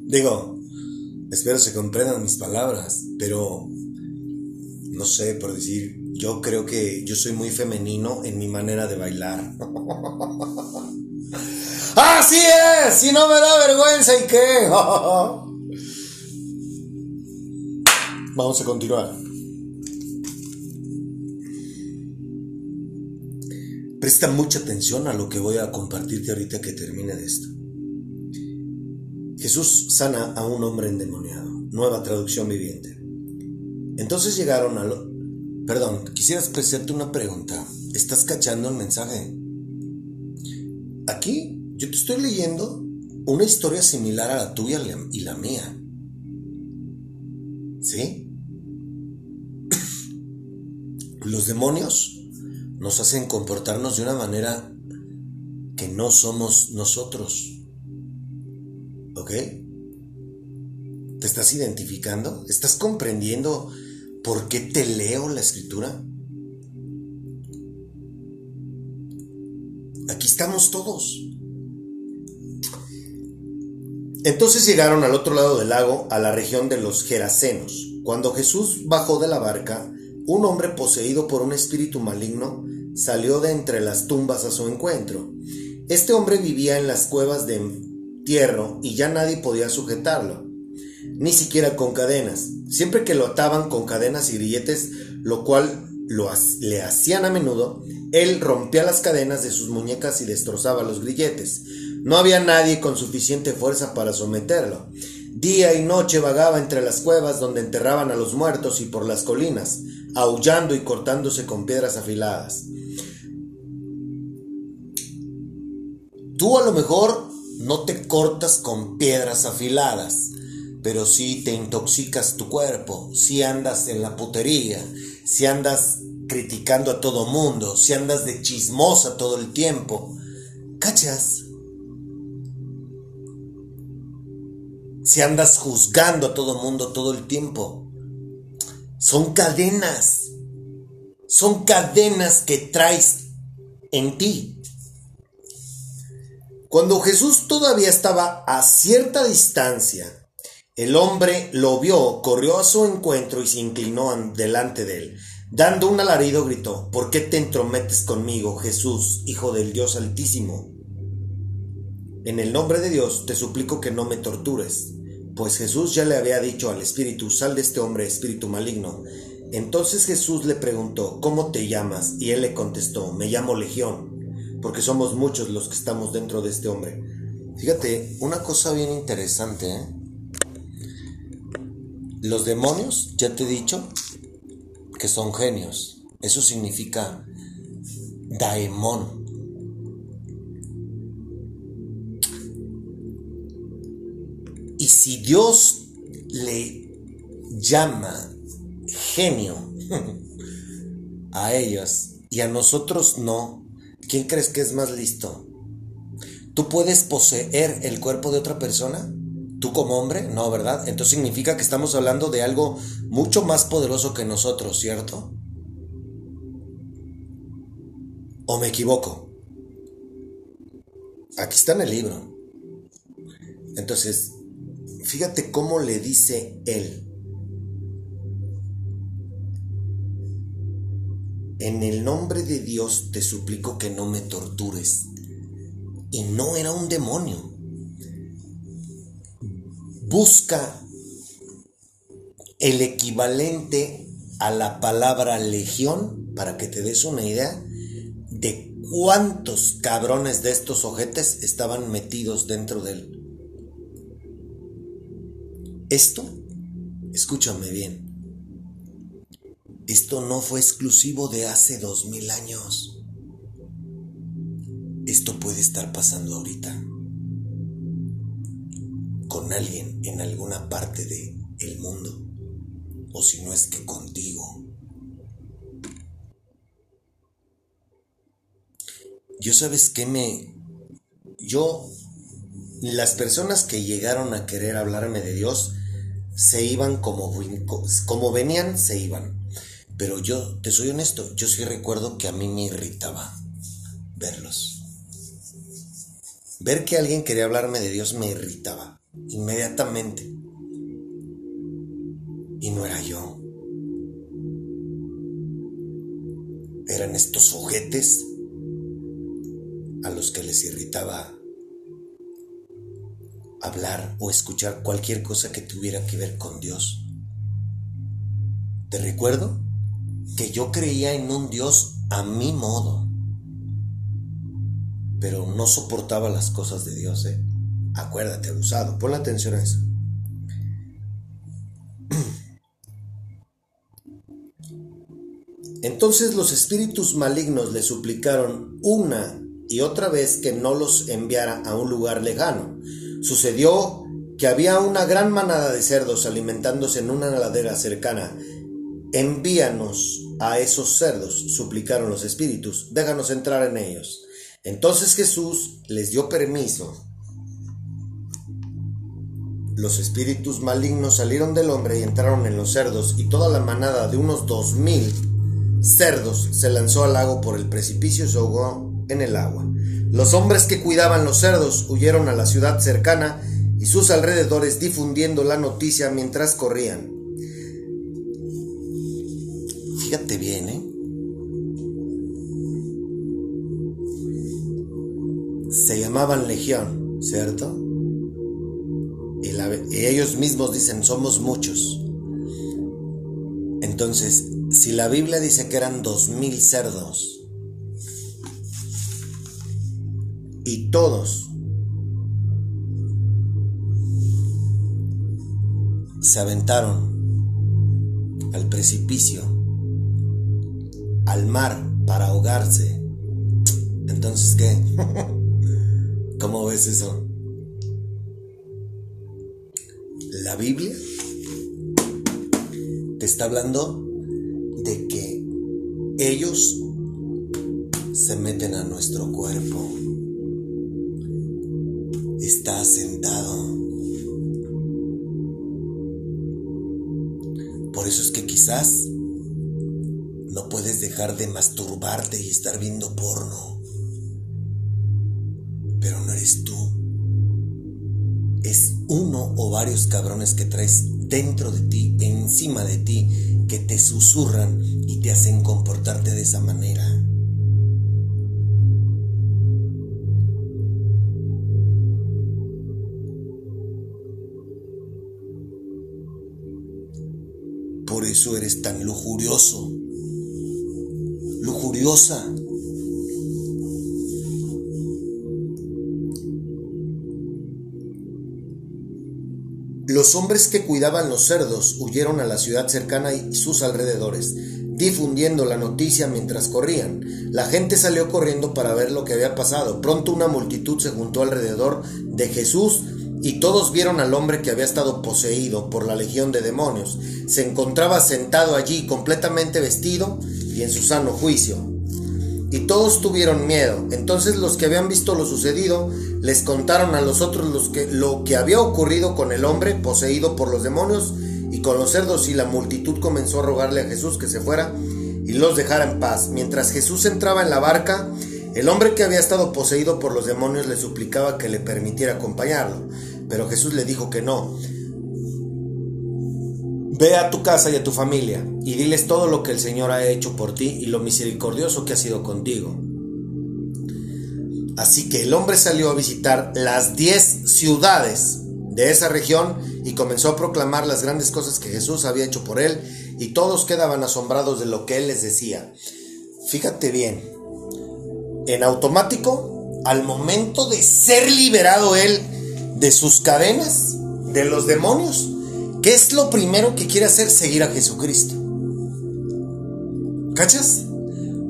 Digo, espero se comprendan mis palabras, pero no sé, por decir, yo creo que yo soy muy femenino en mi manera de bailar. Así es, si no me da vergüenza y qué. Vamos a continuar. Presta mucha atención a lo que voy a compartirte ahorita que termine de esto. Jesús sana a un hombre endemoniado. Nueva traducción viviente. Entonces llegaron a lo... Perdón, quisiera hacerte una pregunta. ¿Estás cachando el mensaje? Aquí yo te estoy leyendo una historia similar a la tuya y la mía. ¿Sí? Los demonios nos hacen comportarnos de una manera que no somos nosotros. ¿Ok? ¿Te estás identificando? ¿Estás comprendiendo por qué te leo la escritura? Aquí estamos todos. Entonces llegaron al otro lado del lago, a la región de los Gerasenos. Cuando Jesús bajó de la barca, un hombre poseído por un espíritu maligno salió de entre las tumbas a su encuentro. Este hombre vivía en las cuevas de y ya nadie podía sujetarlo, ni siquiera con cadenas. Siempre que lo ataban con cadenas y grilletes, lo cual lo, le hacían a menudo, él rompía las cadenas de sus muñecas y destrozaba los grilletes. No había nadie con suficiente fuerza para someterlo. Día y noche vagaba entre las cuevas donde enterraban a los muertos y por las colinas, aullando y cortándose con piedras afiladas. Tú a lo mejor no te cortas con piedras afiladas, pero sí te intoxicas tu cuerpo, si andas en la putería, si andas criticando a todo mundo, si andas de chismosa todo el tiempo. ¿Cachas? Si andas juzgando a todo mundo todo el tiempo. Son cadenas. Son cadenas que traes en ti. Cuando Jesús todavía estaba a cierta distancia, el hombre lo vio, corrió a su encuentro y se inclinó delante de él. Dando un alarido gritó, ¿por qué te entrometes conmigo, Jesús, Hijo del Dios Altísimo? En el nombre de Dios te suplico que no me tortures, pues Jesús ya le había dicho al espíritu, sal de este hombre, espíritu maligno. Entonces Jesús le preguntó, ¿cómo te llamas? Y él le contestó, me llamo Legión, porque somos muchos los que estamos dentro de este hombre. Fíjate, una cosa bien interesante, ¿eh? Los demonios, ya te he dicho, que son genios. Eso significa daemon. Y si Dios le llama genio a ellos y a nosotros no, ¿quién crees que es más listo? ¿Tú puedes poseer el cuerpo de otra persona? ¿Tú como hombre? No, ¿verdad? Entonces significa que estamos hablando de algo mucho más poderoso que nosotros, ¿cierto? ¿O me equivoco? Aquí está en el libro. Entonces, fíjate cómo le dice él. En el nombre de Dios te suplico que no me tortures. Y no era un demonio busca el equivalente a la palabra legión para que te des una idea de cuántos cabrones de estos ojetes estaban metidos dentro de él. Esto, escúchame bien, esto no fue exclusivo de hace dos mil años. Esto puede estar pasando ahorita con alguien en alguna parte del el mundo, o si no es que contigo. Yo sabes que me... Yo, las personas que llegaron a querer hablarme de Dios, se iban como, como venían, se iban. Pero yo, te soy honesto, yo sí recuerdo que a mí me irritaba verlos. Ver que alguien quería hablarme de Dios me irritaba inmediatamente. Y no era yo. Eran estos juguetes a los que les irritaba hablar o escuchar cualquier cosa que tuviera que ver con Dios. Te recuerdo que yo creía en un Dios a mi modo, pero no soportaba las cosas de Dios. ¿eh? Acuérdate, abusado. Pon atención a eso. Entonces los espíritus malignos le suplicaron una y otra vez que no los enviara a un lugar lejano. Sucedió que había una gran manada de cerdos alimentándose en una ladera cercana. Envíanos a esos cerdos, suplicaron los espíritus, déjanos entrar en ellos. Entonces Jesús les dio permiso los espíritus malignos salieron del hombre y entraron en los cerdos, y toda la manada de unos dos mil cerdos se lanzó al lago por el precipicio y se ahogó en el agua. Los hombres que cuidaban los cerdos huyeron a la ciudad cercana y sus alrededores difundiendo la noticia mientras corrían. Fíjate bien, ¿eh? Se llamaban Legión, ¿cierto? Y, y ellos mismos dicen, somos muchos. Entonces, si la Biblia dice que eran dos mil cerdos, y todos se aventaron al precipicio, al mar para ahogarse. Entonces, ¿qué? ¿Cómo ves eso? La Biblia te está hablando de que ellos se meten a nuestro cuerpo. Está sentado. Por eso es que quizás no puedes dejar de masturbarte y estar viendo porno. Pero no eres tú. Es uno o varios cabrones que traes dentro de ti, encima de ti, que te susurran y te hacen comportarte de esa manera. Por eso eres tan lujurioso, lujuriosa. Los hombres que cuidaban los cerdos huyeron a la ciudad cercana y sus alrededores, difundiendo la noticia mientras corrían. La gente salió corriendo para ver lo que había pasado. Pronto una multitud se juntó alrededor de Jesús y todos vieron al hombre que había estado poseído por la legión de demonios. Se encontraba sentado allí completamente vestido y en su sano juicio. Y todos tuvieron miedo. Entonces los que habían visto lo sucedido les contaron a los otros los que, lo que había ocurrido con el hombre poseído por los demonios y con los cerdos y la multitud comenzó a rogarle a Jesús que se fuera y los dejara en paz. Mientras Jesús entraba en la barca, el hombre que había estado poseído por los demonios le suplicaba que le permitiera acompañarlo, pero Jesús le dijo que no. Ve a tu casa y a tu familia y diles todo lo que el Señor ha hecho por ti y lo misericordioso que ha sido contigo. Así que el hombre salió a visitar las diez ciudades de esa región y comenzó a proclamar las grandes cosas que Jesús había hecho por él y todos quedaban asombrados de lo que él les decía. Fíjate bien, en automático, al momento de ser liberado él de sus cadenas, de los demonios, ¿qué es lo primero que quiere hacer? Seguir a Jesucristo. ¿Cachas?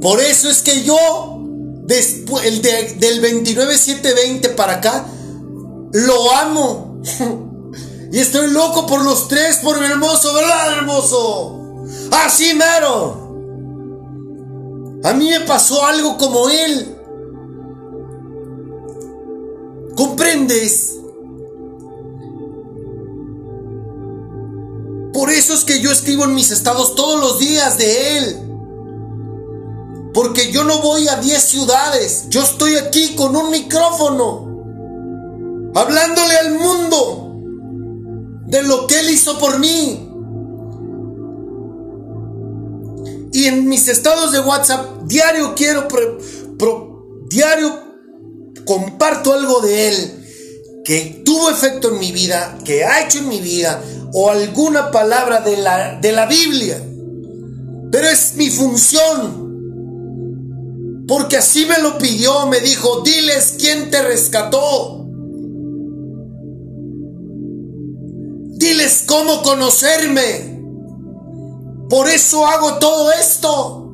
Por eso es que yo, después, el del 29-7-20 para acá, lo amo. y estoy loco por los tres, por mi hermoso, ¿verdad, hermoso? Así mero. A mí me pasó algo como él. ¿Comprendes? Por eso es que yo escribo en mis estados todos los días de él. Porque yo no voy a 10 ciudades. Yo estoy aquí con un micrófono. Hablándole al mundo de lo que él hizo por mí. Y en mis estados de WhatsApp, diario quiero, diario comparto algo de él que tuvo efecto en mi vida, que ha hecho en mi vida, o alguna palabra de la, de la Biblia. Pero es mi función. Porque así me lo pidió, me dijo, diles quién te rescató. Diles cómo conocerme. Por eso hago todo esto.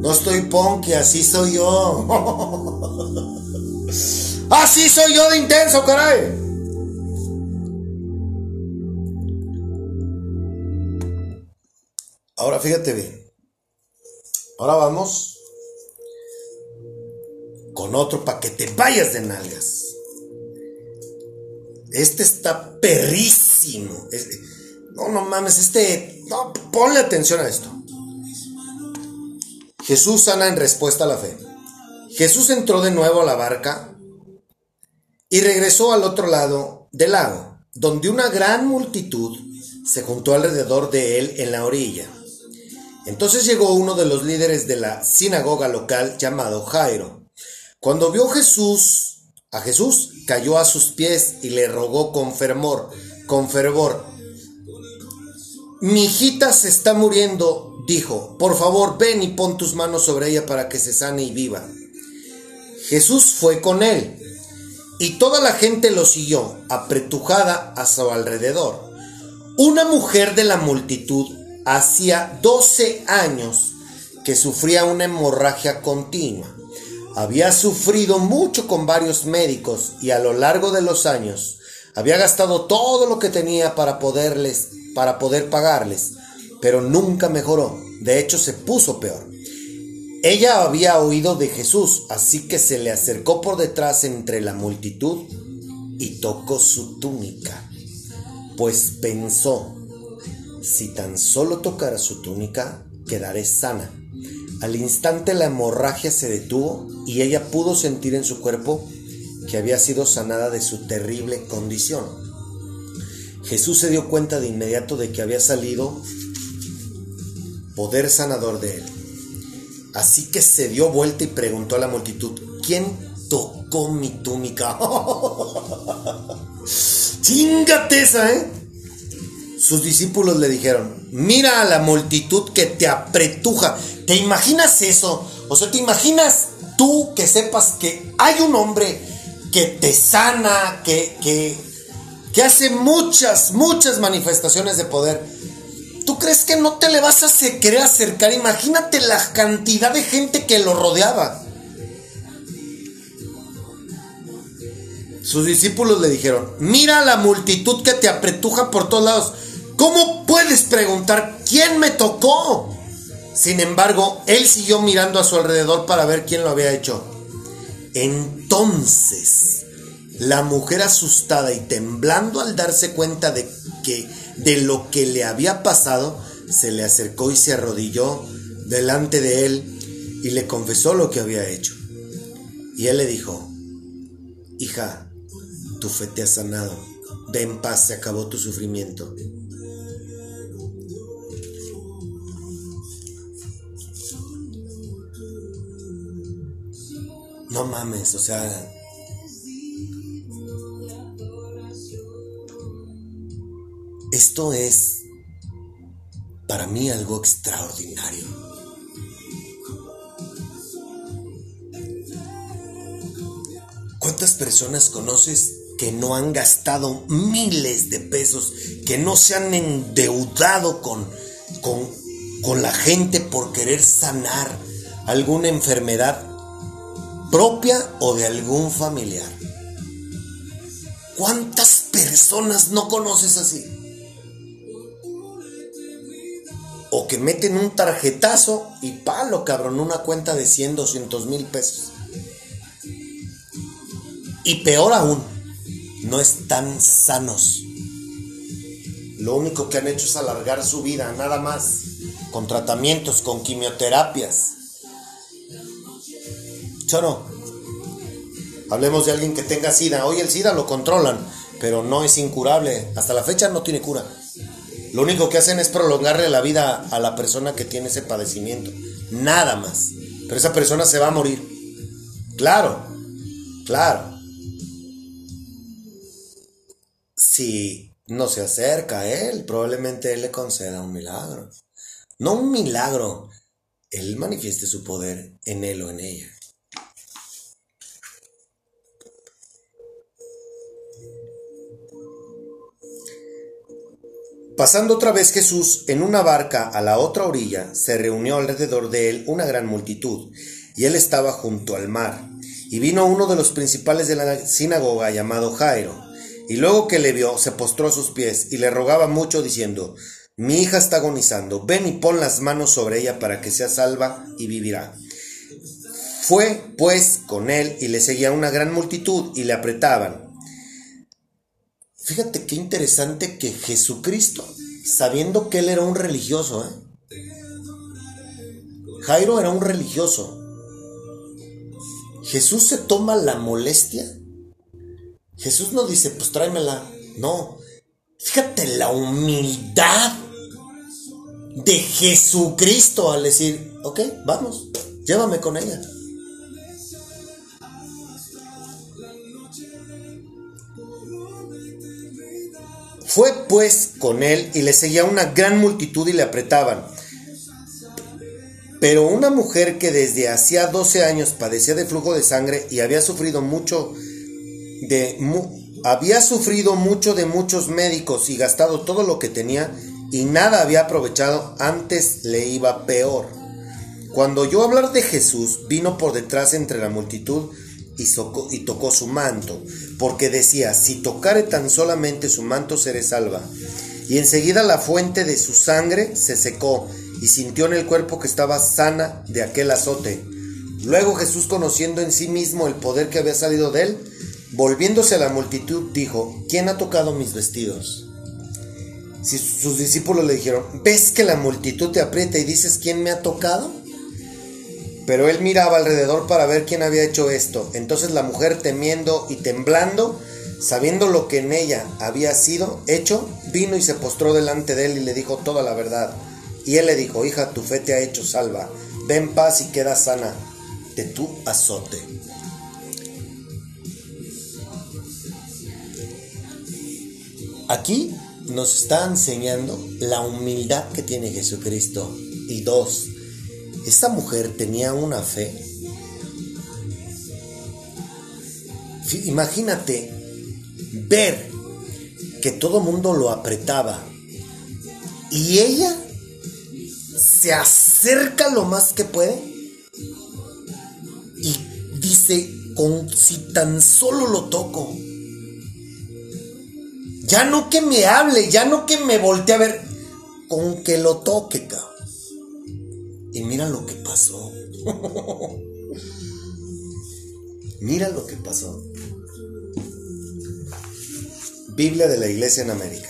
No estoy ponque, así soy yo. así soy yo de intenso, caray. Ahora fíjate bien. Ahora vamos con otro para que te vayas de nalgas. Este está perrísimo. no, no mames, este. No, ponle atención a esto. Jesús sana en respuesta a la fe. Jesús entró de nuevo a la barca y regresó al otro lado del lago, donde una gran multitud se juntó alrededor de él en la orilla. Entonces llegó uno de los líderes de la sinagoga local llamado Jairo. Cuando vio Jesús, a Jesús, cayó a sus pies y le rogó con fervor, con fervor. Mi hijita se está muriendo, dijo. Por favor, ven y pon tus manos sobre ella para que se sane y viva. Jesús fue con él, y toda la gente lo siguió, apretujada a su alrededor. Una mujer de la multitud hacía 12 años que sufría una hemorragia continua. Había sufrido mucho con varios médicos y a lo largo de los años había gastado todo lo que tenía para poderles para poder pagarles, pero nunca mejoró. De hecho se puso peor. Ella había oído de Jesús, así que se le acercó por detrás entre la multitud y tocó su túnica, pues pensó, si tan solo tocara su túnica, quedaré sana. Al instante la hemorragia se detuvo y ella pudo sentir en su cuerpo que había sido sanada de su terrible condición. Jesús se dio cuenta de inmediato de que había salido poder sanador de él. Así que se dio vuelta y preguntó a la multitud, ¿quién tocó mi túnica? Chingate esa, ¿eh? Sus discípulos le dijeron, mira a la multitud que te apretuja. ¿Te imaginas eso? O sea, ¿te imaginas tú que sepas que hay un hombre que te sana, que, que, que hace muchas, muchas manifestaciones de poder? ¿Tú crees que no te le vas a querer acercar? Imagínate la cantidad de gente que lo rodeaba. Sus discípulos le dijeron, mira la multitud que te apretuja por todos lados. ¿Cómo puedes preguntar quién me tocó? Sin embargo, él siguió mirando a su alrededor para ver quién lo había hecho. Entonces, la mujer asustada y temblando al darse cuenta de que de lo que le había pasado, se le acercó y se arrodilló delante de él y le confesó lo que había hecho. Y él le dijo, hija, tu fe te ha sanado, ve en paz, se acabó tu sufrimiento. No mames, o sea... Esto es para mí algo extraordinario. ¿Cuántas personas conoces que no han gastado miles de pesos, que no se han endeudado con, con, con la gente por querer sanar alguna enfermedad propia o de algún familiar. ¿Cuántas personas no conoces así? O que meten un tarjetazo y palo, cabrón, una cuenta de 100, 200 mil pesos. Y peor aún, no están sanos. Lo único que han hecho es alargar su vida, nada más. Con tratamientos, con quimioterapias. Choro, hablemos de alguien que tenga SIDA. Hoy el SIDA lo controlan, pero no es incurable. Hasta la fecha no tiene cura. Lo único que hacen es prolongarle la vida a la persona que tiene ese padecimiento. Nada más. Pero esa persona se va a morir. Claro, claro. Si no se acerca a él, probablemente él le conceda un milagro. No un milagro, él manifieste su poder en él o en ella. Pasando otra vez Jesús en una barca a la otra orilla, se reunió alrededor de él una gran multitud, y él estaba junto al mar. Y vino uno de los principales de la sinagoga llamado Jairo, y luego que le vio, se postró a sus pies y le rogaba mucho diciendo, Mi hija está agonizando, ven y pon las manos sobre ella para que sea salva y vivirá. Fue, pues, con él y le seguía una gran multitud y le apretaban Fíjate qué interesante que Jesucristo, sabiendo que él era un religioso, ¿eh? Jairo era un religioso. Jesús se toma la molestia. Jesús no dice, pues tráemela. No. Fíjate la humildad de Jesucristo al decir, ok, vamos, llévame con ella. Fue pues con él y le seguía una gran multitud y le apretaban. Pero una mujer que desde hacía 12 años padecía de flujo de sangre y había sufrido mucho de había sufrido mucho de muchos médicos y gastado todo lo que tenía y nada había aprovechado, antes le iba peor. Cuando oyó hablar de Jesús, vino por detrás entre la multitud y, tocó su manto, porque decía, si tocare tan solamente su manto seré salva. Y enseguida la fuente de su sangre se secó y sintió en el cuerpo que estaba sana de aquel azote. Luego Jesús, conociendo en sí mismo el poder que había salido de él, volviéndose a la multitud, dijo, ¿quién ha tocado mis vestidos? Si sus discípulos le dijeron, ¿ves que la multitud te aprieta y dices, ¿quién me ha tocado? Pero él miraba alrededor para ver quién había hecho esto. Entonces la mujer, temiendo y temblando, sabiendo lo que en ella había sido hecho, vino y se postró delante de él y le dijo toda la verdad. Y él le dijo, hija, tu fe te ha hecho salva. Ven paz y queda sana de tu azote. Aquí nos está enseñando la humildad que tiene Jesucristo. Y dos, esta mujer tenía una fe. Imagínate ver que todo mundo lo apretaba y ella se acerca lo más que puede y dice, con si tan solo lo toco, ya no que me hable, ya no que me voltee a ver, con que lo toque, cabrón. Y mira lo que pasó. mira lo que pasó. Biblia de la Iglesia en América.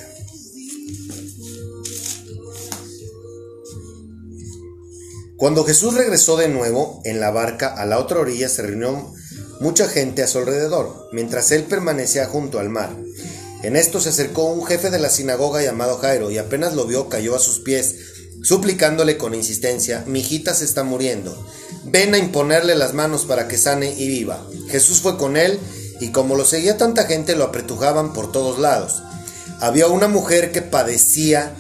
Cuando Jesús regresó de nuevo en la barca a la otra orilla se reunió mucha gente a su alrededor, mientras él permanecía junto al mar. En esto se acercó un jefe de la sinagoga llamado Jairo y apenas lo vio cayó a sus pies suplicándole con insistencia, mi hijita se está muriendo, ven a imponerle las manos para que sane y viva. Jesús fue con él y como lo seguía tanta gente lo apretujaban por todos lados. Había una mujer que padecía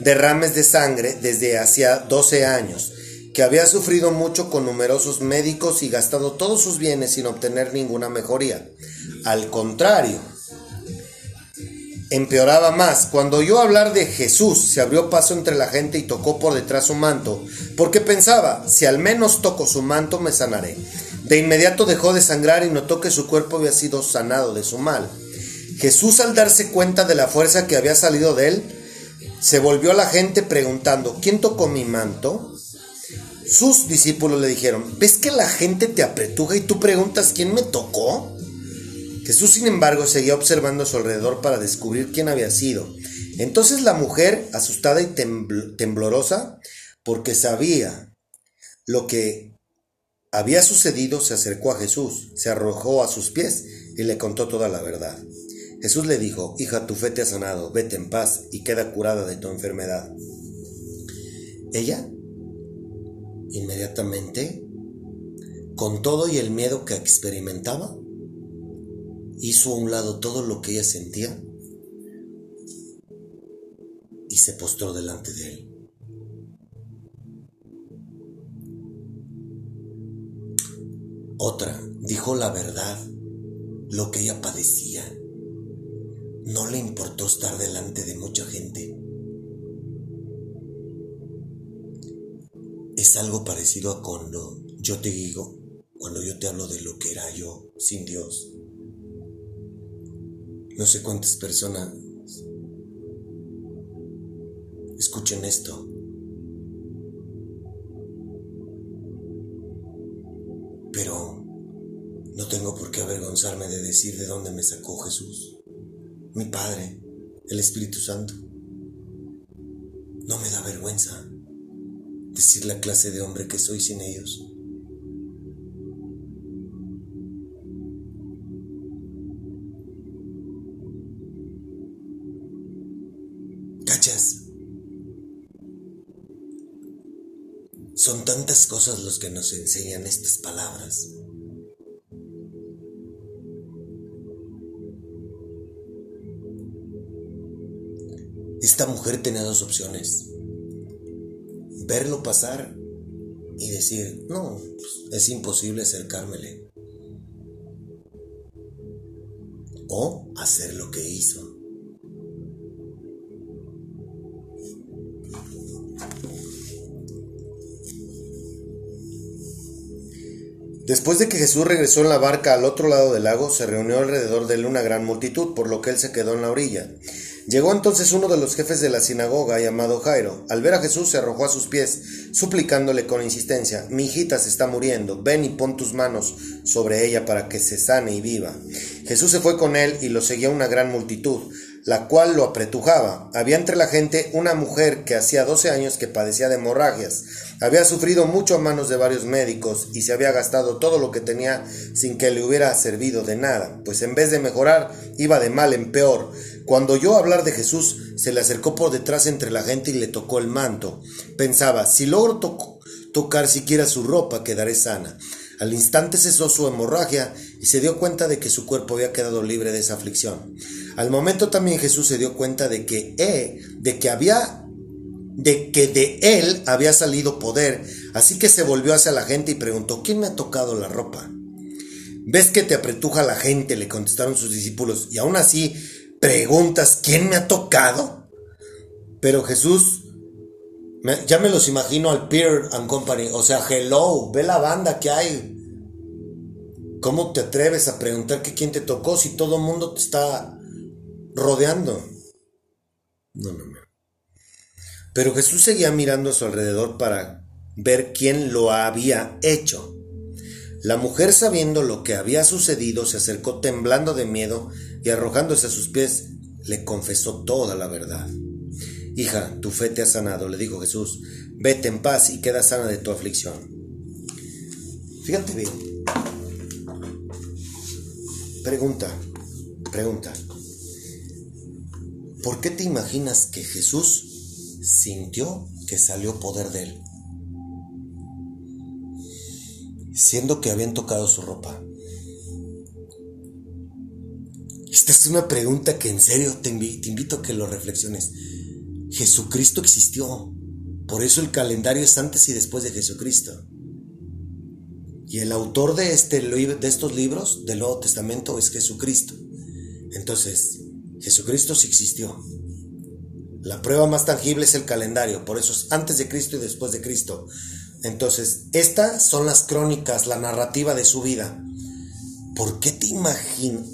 derrames de sangre desde hacía 12 años, que había sufrido mucho con numerosos médicos y gastado todos sus bienes sin obtener ninguna mejoría. Al contrario, empeoraba más. Cuando oyó hablar de Jesús, se abrió paso entre la gente y tocó por detrás su manto, porque pensaba, si al menos toco su manto me sanaré. De inmediato dejó de sangrar y notó que su cuerpo había sido sanado de su mal. Jesús al darse cuenta de la fuerza que había salido de él, se volvió a la gente preguntando, ¿quién tocó mi manto? Sus discípulos le dijeron, ¿ves que la gente te apretuja y tú preguntas quién me tocó? Jesús, sin embargo, seguía observando a su alrededor para descubrir quién había sido. Entonces la mujer, asustada y temblorosa, porque sabía lo que había sucedido, se acercó a Jesús, se arrojó a sus pies y le contó toda la verdad. Jesús le dijo, hija, tu fe te ha sanado, vete en paz y queda curada de tu enfermedad. Ella, inmediatamente, con todo y el miedo que experimentaba, hizo a un lado todo lo que ella sentía y se postró delante de él. Otra dijo la verdad, lo que ella padecía. No le importó estar delante de mucha gente. Es algo parecido a cuando yo te digo, cuando yo te hablo de lo que era yo sin Dios. No sé cuántas personas escuchen esto. Pero no tengo por qué avergonzarme de decir de dónde me sacó Jesús. mi Padre, el Espíritu Santo. No me da vergüenza decir la clase de hombre que soy sin ellos. Son tantas cosas los que nos enseñan estas palabras. Esta mujer tenía dos opciones. Verlo pasar y decir, no, pues, es imposible acercármele. O hacer lo que hizo. Después de que Jesús regresó en la barca al otro lado del lago, se reunió alrededor de él una gran multitud, por lo que él se quedó en la orilla. Llegó entonces uno de los jefes de la sinagoga, llamado Jairo. Al ver a Jesús se arrojó a sus pies, suplicándole con insistencia, Mi hijita se está muriendo, ven y pon tus manos sobre ella para que se sane y viva. Jesús se fue con él y lo seguía una gran multitud, la cual lo apretujaba. Había entre la gente una mujer que hacía doce años que padecía de hemorragias. Había sufrido mucho a manos de varios médicos y se había gastado todo lo que tenía sin que le hubiera servido de nada, pues en vez de mejorar iba de mal en peor. Cuando oyó hablar de Jesús, se le acercó por detrás entre la gente y le tocó el manto. Pensaba, si logro tocar siquiera su ropa, quedaré sana. Al instante cesó su hemorragia y se dio cuenta de que su cuerpo había quedado libre de esa aflicción. Al momento también Jesús se dio cuenta de que, eh, de que había de que de él había salido poder, así que se volvió hacia la gente y preguntó, ¿quién me ha tocado la ropa? ¿Ves que te apretuja la gente? le contestaron sus discípulos, y aún así preguntas, ¿quién me ha tocado? Pero Jesús, ya me los imagino al Peer and Company, o sea, hello, ve la banda que hay. ¿Cómo te atreves a preguntar que quién te tocó si todo el mundo te está rodeando? No, no, no. Pero Jesús seguía mirando a su alrededor para ver quién lo había hecho. La mujer, sabiendo lo que había sucedido, se acercó temblando de miedo y arrojándose a sus pies, le confesó toda la verdad. Hija, tu fe te ha sanado, le dijo Jesús. Vete en paz y queda sana de tu aflicción. Fíjate bien. Pregunta, pregunta. ¿Por qué te imaginas que Jesús sintió que salió poder de él? siendo que habían tocado su ropa? Esta es una pregunta que en serio te, invito a que lo reflexiones. Jesucristo existió, por eso el calendario es antes y después de Jesucristo. Y el autor de, este, de estos libros del Nuevo Testamento es Jesucristo. Entonces, Jesucristo sí existió. La prueba más tangible es el calendario, por eso es antes de Cristo y después de Cristo. Entonces, estas son las crónicas, la narrativa de su vida. ¿Por qué te,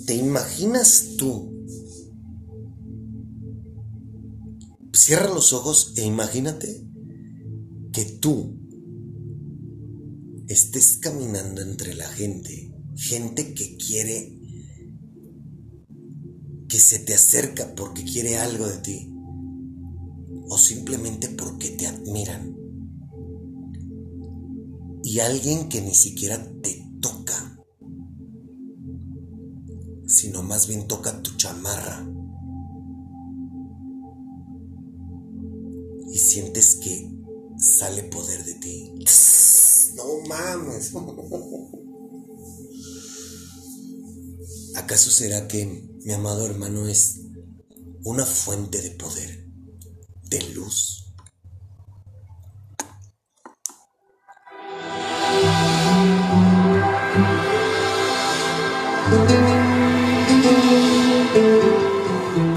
te imaginas tú? Cierra los ojos e imagínate que tú estés caminando entre la gente, gente que quiere, que se te acerca porque quiere algo de ti, o simplemente porque te admiran y alguien que ni siquiera te toca, sino más bien toca tu chamarra. Y sientes que sale poder de ti. No mames. ¿Acaso será que mi amado hermano es una fuente de poder, de luz?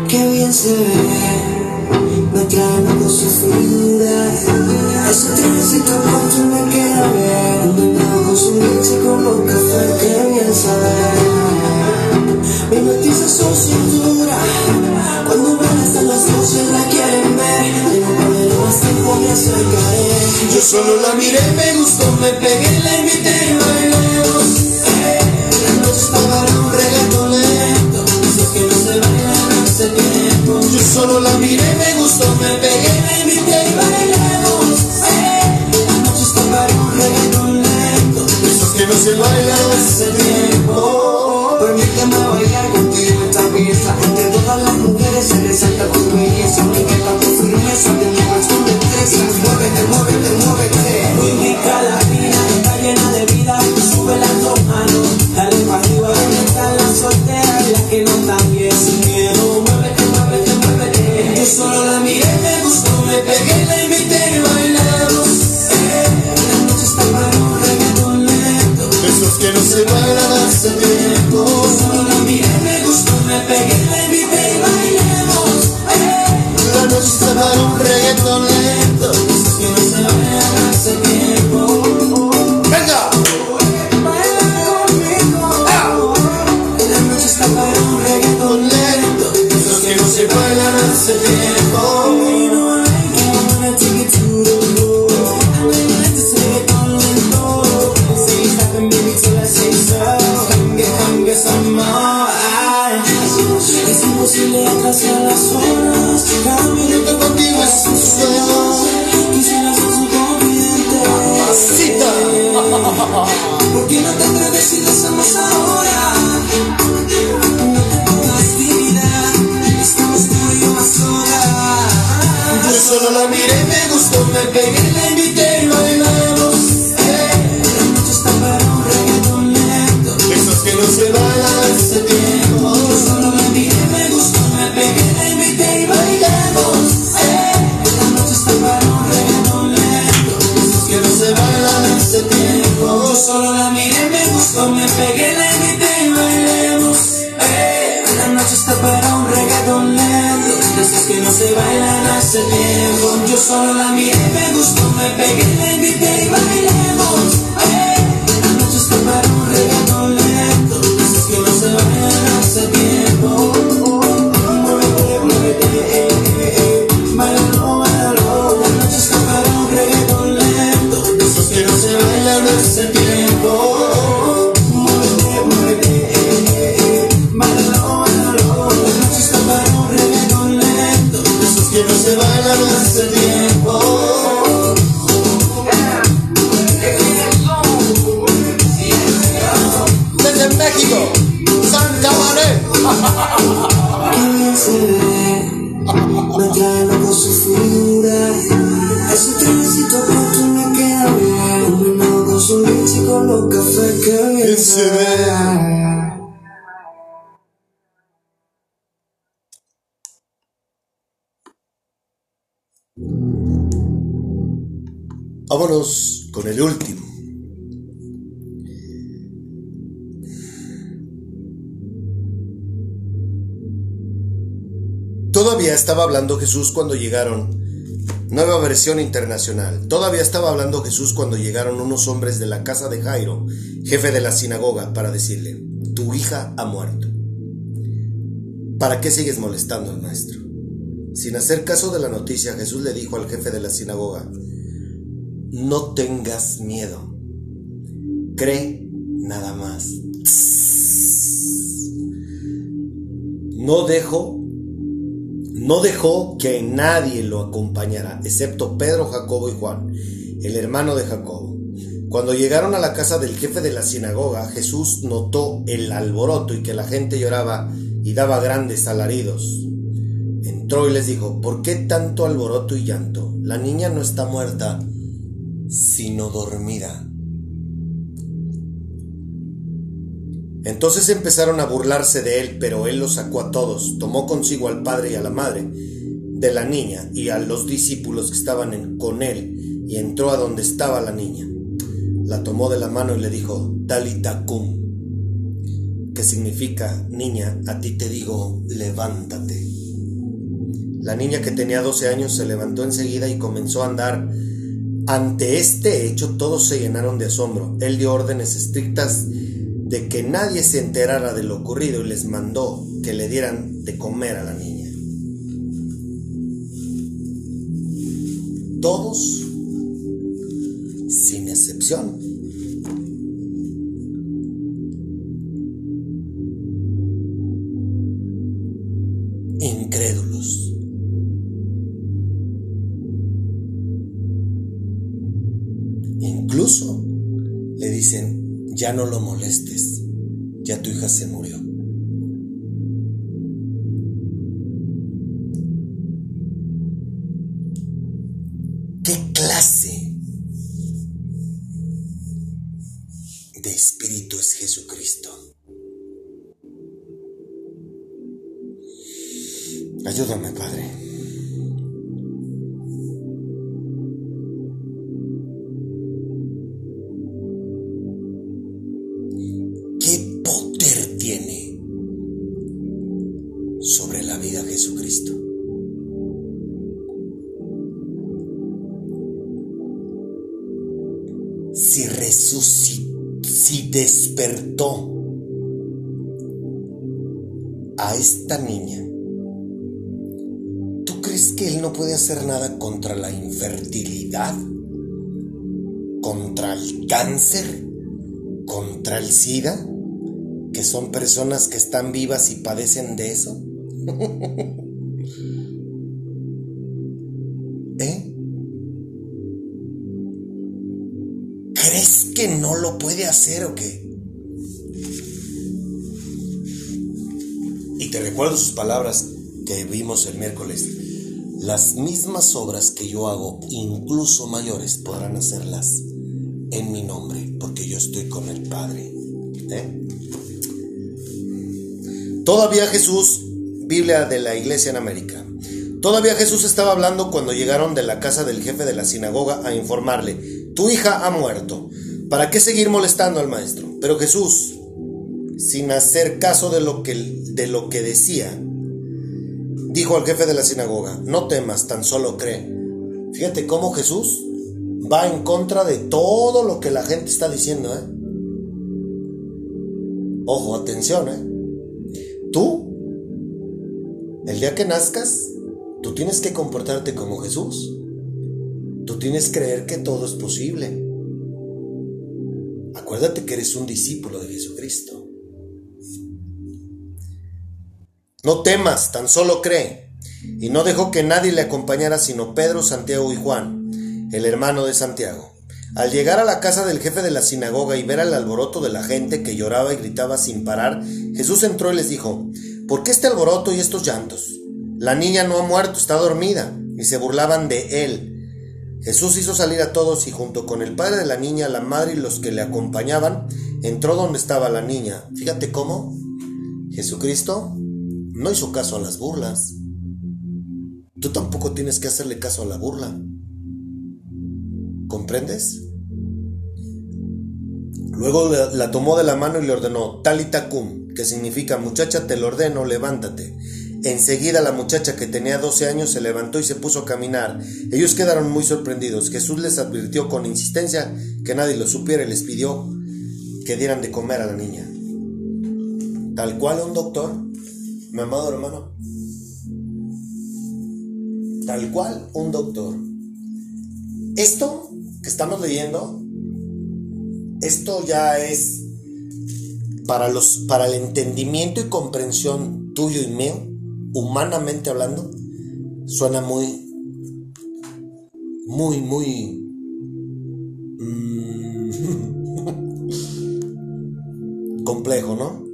Qué bien se ve, me cosa fluida. Ese trenecito con me queda bien. Combinado con su leche con los café, qué bien sabe. Mi noticias son cintura, cuando ven hasta las voces la quieren ver. Tengo poder más tiempo me acercaré. Yo solo la miré, me gustó, me pegué, la Vámonos con el último. Todavía estaba hablando Jesús cuando llegaron. Nueva versión internacional. Todavía estaba hablando Jesús cuando llegaron unos hombres de la casa de Jairo, jefe de la sinagoga, para decirle, tu hija ha muerto. ¿Para qué sigues molestando al maestro? Sin hacer caso de la noticia, Jesús le dijo al jefe de la sinagoga, no tengas miedo, cree nada más. No dejo no dejó que nadie lo acompañara, excepto Pedro, Jacobo y Juan, el hermano de Jacobo. Cuando llegaron a la casa del jefe de la sinagoga, Jesús notó el alboroto y que la gente lloraba y daba grandes alaridos. Entró y les dijo, ¿por qué tanto alboroto y llanto? La niña no está muerta, sino dormida. Entonces empezaron a burlarse de él, pero él los sacó a todos, tomó consigo al padre y a la madre de la niña y a los discípulos que estaban con él y entró a donde estaba la niña. La tomó de la mano y le dijo, Talita cum, que significa, niña, a ti te digo, levántate. La niña que tenía 12 años se levantó enseguida y comenzó a andar. Ante este hecho todos se llenaron de asombro. Él dio órdenes estrictas de que nadie se enterara de lo ocurrido y les mandó que le dieran de comer a la niña. Todos, sin excepción, ya no lo molestes, ya tu hija se murió. ¿Qué clase de espíritu es Jesucristo? Ayúdame, Padre. Puede hacer nada contra la infertilidad? ¿Contra el cáncer? ¿Contra el SIDA? Que son personas que están vivas y padecen de eso. ¿Eh? ¿Crees que no lo puede hacer o qué? Y te recuerdo sus palabras que vimos el miércoles. Las mismas obras que yo hago, incluso mayores, podrán hacerlas en mi nombre, porque yo estoy con el Padre. ¿Eh? Todavía Jesús, Biblia de la Iglesia en América. Todavía Jesús estaba hablando cuando llegaron de la casa del jefe de la sinagoga a informarle, tu hija ha muerto. ¿Para qué seguir molestando al maestro? Pero Jesús, sin hacer caso de lo que, de lo que decía, dijo al jefe de la sinagoga, no temas, tan solo cree. Fíjate cómo Jesús va en contra de todo lo que la gente está diciendo. ¿eh? Ojo, atención. ¿eh? Tú, el día que nazcas, tú tienes que comportarte como Jesús. Tú tienes que creer que todo es posible. Acuérdate que eres un discípulo de Jesucristo. No temas, tan solo cree. Y no dejó que nadie le acompañara sino Pedro, Santiago y Juan, el hermano de Santiago. Al llegar a la casa del jefe de la sinagoga y ver el alboroto de la gente que lloraba y gritaba sin parar, Jesús entró y les dijo, ¿por qué este alboroto y estos llantos? La niña no ha muerto, está dormida. Y se burlaban de él. Jesús hizo salir a todos y junto con el padre de la niña, la madre y los que le acompañaban, entró donde estaba la niña. Fíjate cómo Jesucristo no hizo caso a las burlas. Tú tampoco tienes que hacerle caso a la burla. ¿Comprendes? Luego la tomó de la mano y le ordenó, Talita cum, que significa muchacha te lo ordeno, levántate. Enseguida la muchacha que tenía 12 años se levantó y se puso a caminar. Ellos quedaron muy sorprendidos. Jesús les advirtió con insistencia que nadie lo supiera y les pidió que dieran de comer a la niña. Tal cual un doctor, mi amado hermano. Tal cual un doctor. Esto que estamos leyendo, esto ya es para, los, para el entendimiento y comprensión tuyo y mío, humanamente hablando, suena muy, muy, muy... mm, complejo, ¿no?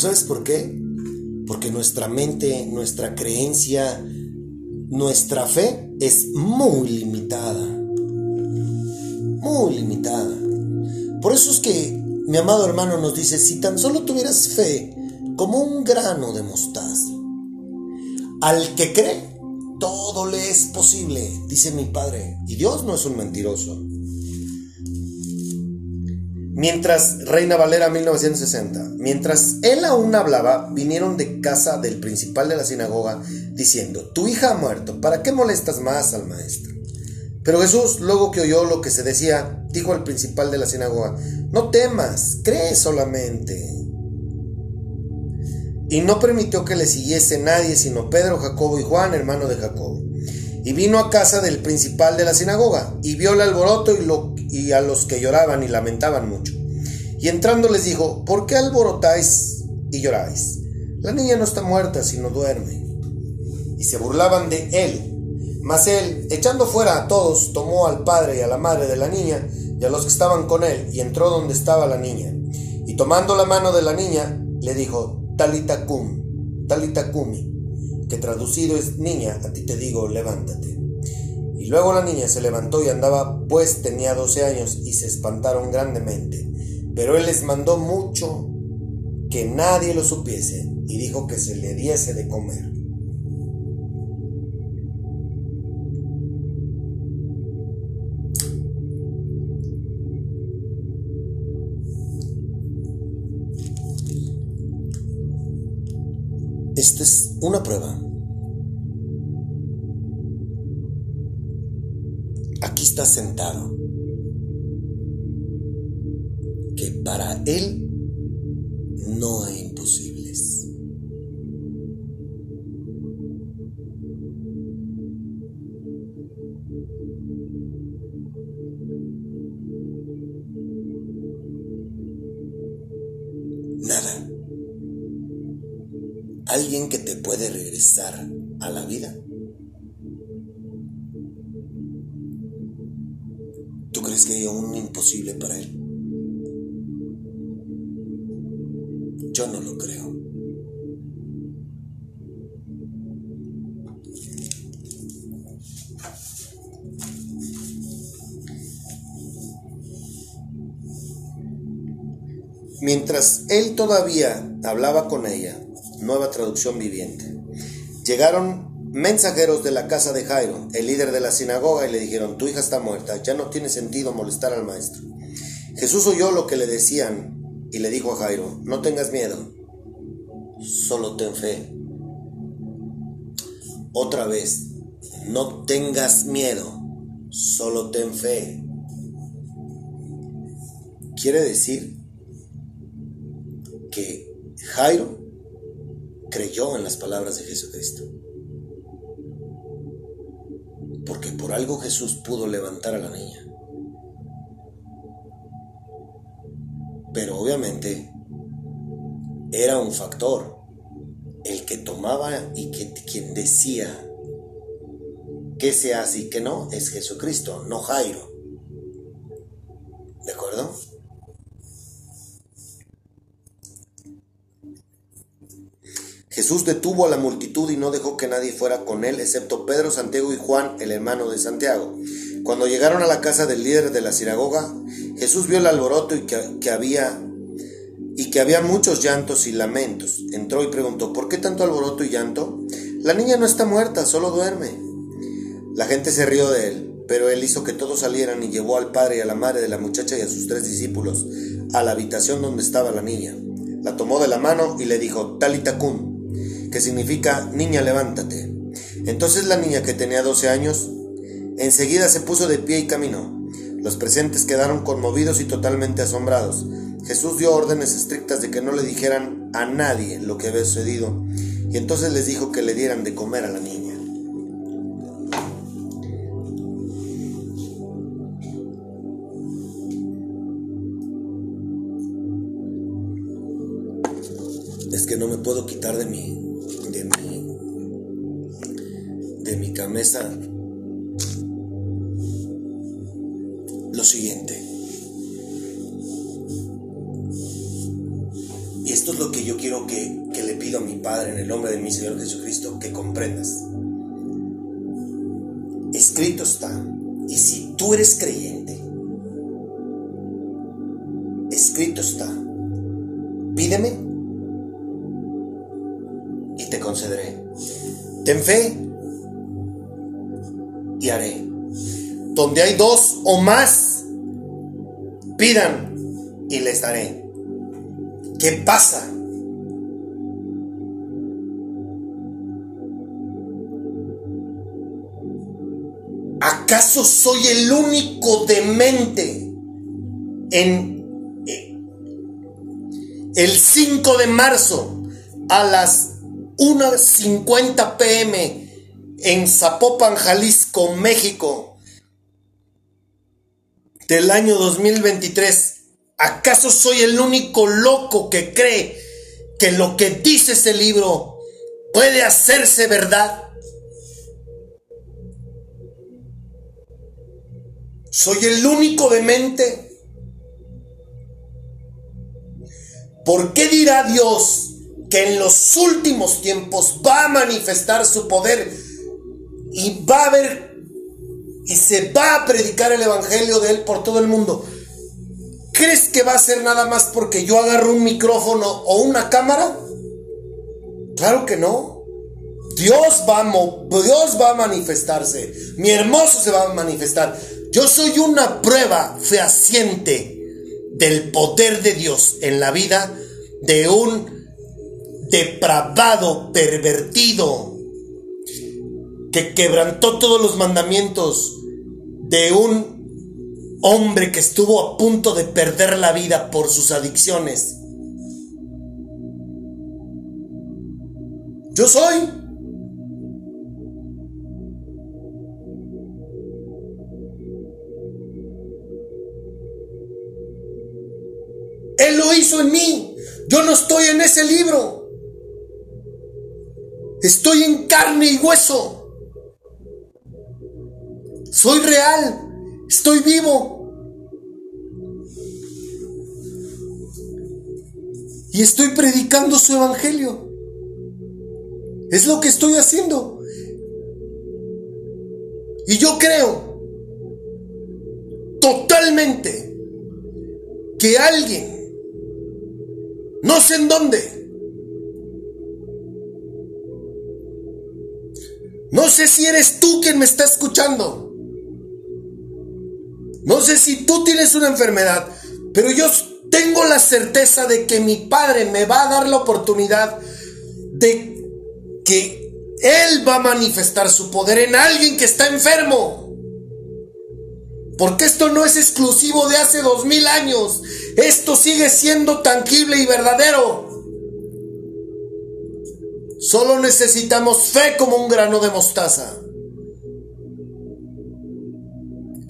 ¿Sabes por qué? Porque nuestra mente, nuestra creencia, nuestra fe es muy limitada. Muy limitada. Por eso es que mi amado hermano nos dice, si tan solo tuvieras fe como un grano de mostaza, al que cree, todo le es posible, dice mi padre. Y Dios no es un mentiroso. Mientras, Reina Valera 1960, mientras él aún hablaba, vinieron de casa del principal de la sinagoga diciendo, tu hija ha muerto, ¿para qué molestas más al maestro? Pero Jesús, luego que oyó lo que se decía, dijo al principal de la sinagoga, no temas, cree solamente. Y no permitió que le siguiese nadie sino Pedro, Jacobo y Juan, hermano de Jacobo. Y vino a casa del principal de la sinagoga, y vio el alboroto y, lo, y a los que lloraban y lamentaban mucho. Y entrando les dijo, ¿por qué alborotáis y lloráis? La niña no está muerta, sino duerme. Y se burlaban de él. Mas él, echando fuera a todos, tomó al padre y a la madre de la niña y a los que estaban con él, y entró donde estaba la niña. Y tomando la mano de la niña, le dijo, Talitacum, Talitacumi, que traducido es niña, a ti te digo, levántate. Luego la niña se levantó y andaba, pues tenía doce años, y se espantaron grandemente. Pero él les mandó mucho que nadie lo supiese, y dijo que se le diese de comer. Esta es una prueba. Aquí está sentado. Que para Él no hay imposibles. Nada. Alguien que te puede regresar a la vida. ¿Tú crees que hay un imposible para él? Yo no lo creo. Mientras él todavía hablaba con ella, nueva traducción viviente, llegaron mensajeros de la casa de Jairo, el líder de la sinagoga, y le dijeron, tu hija está muerta, ya no tiene sentido molestar al maestro. Jesús oyó lo que le decían y le dijo a Jairo, no tengas miedo, solo ten fe. Otra vez, no tengas miedo, solo ten fe. Quiere decir que Jairo creyó en las palabras de Jesucristo. Porque por algo Jesús pudo levantar a la niña. Pero obviamente era un factor. El que tomaba y que, quien decía que se hace y que no es Jesucristo, no Jairo. ¿De acuerdo? Jesús detuvo a la multitud y no dejó que nadie fuera con él, excepto Pedro, Santiago y Juan, el hermano de Santiago. Cuando llegaron a la casa del líder de la sinagoga, Jesús vio el alboroto y que, había y que había muchos llantos y lamentos. Entró y preguntó, ¿por qué tanto alboroto y llanto? La niña no está muerta, solo duerme. La gente se rió de él, pero él hizo que todos salieran y llevó al padre y a la madre de la muchacha y a sus tres discípulos a la habitación donde estaba la niña. La tomó de la mano y le dijo, Talitacum, que significa niña levántate. Entonces la niña que tenía 12 años enseguida se puso de pie y caminó. Los presentes quedaron conmovidos y totalmente asombrados. Jesús dio órdenes estrictas de que no le dijeran a nadie lo que había sucedido y entonces les dijo que le dieran de comer a la niña. Es que no me puedo quitar de mí lo siguiente. Y esto es lo que yo quiero que, que le pido a mi Padre en el nombre de mi Señor Jesucristo, que comprendas. Escrito está, y si tú eres creyente, escrito está, pídeme te concederé. Ten fe y haré. Donde hay dos o más, pidan y les daré. ¿Qué pasa? ¿Acaso soy el único demente en el 5 de marzo a las 1.50 pm en Zapopan, Jalisco, México, del año 2023. ¿Acaso soy el único loco que cree que lo que dice ese libro puede hacerse verdad? Soy el único demente. ¿Por qué dirá Dios que en los últimos tiempos va a manifestar su poder y va a haber y se va a predicar el evangelio de él por todo el mundo? ¿Crees que va a ser nada más porque yo agarro un micrófono o una cámara? Claro que no. Dios va, a Dios va a manifestarse. Mi hermoso se va a manifestar. Yo soy una prueba fehaciente del poder de Dios en la vida de un depravado, pervertido, que quebrantó todos los mandamientos, de un hombre que estuvo a punto de perder la vida por sus adicciones. Yo soy. Él lo hizo en mí. Yo no estoy en ese libro. Estoy en carne y hueso. Soy real. Estoy vivo. Y estoy predicando su evangelio. Es lo que estoy haciendo. Y yo creo totalmente que alguien no sé en dónde. No sé si eres tú quien me está escuchando. No sé si tú tienes una enfermedad, pero yo tengo la certeza de que mi Padre me va a dar la oportunidad de que Él va a manifestar su poder en alguien que está enfermo. Porque esto no es exclusivo de hace dos mil años. Esto sigue siendo tangible y verdadero. Solo necesitamos fe como un grano de mostaza.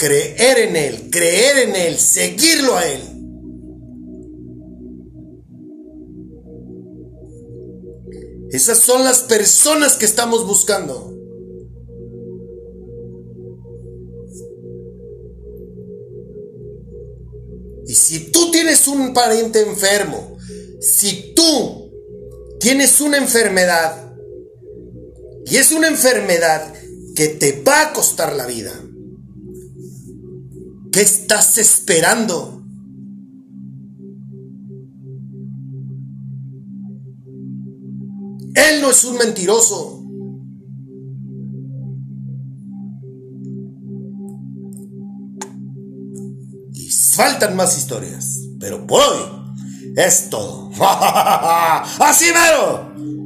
Creer en Él, creer en Él, seguirlo a Él. Esas son las personas que estamos buscando. Y si tú tienes un pariente enfermo, si tú tienes una enfermedad, y es una enfermedad que te va a costar la vida, ¿qué estás esperando? Él no es un mentiroso. faltan más historias, pero por hoy es todo. ¡Así mero!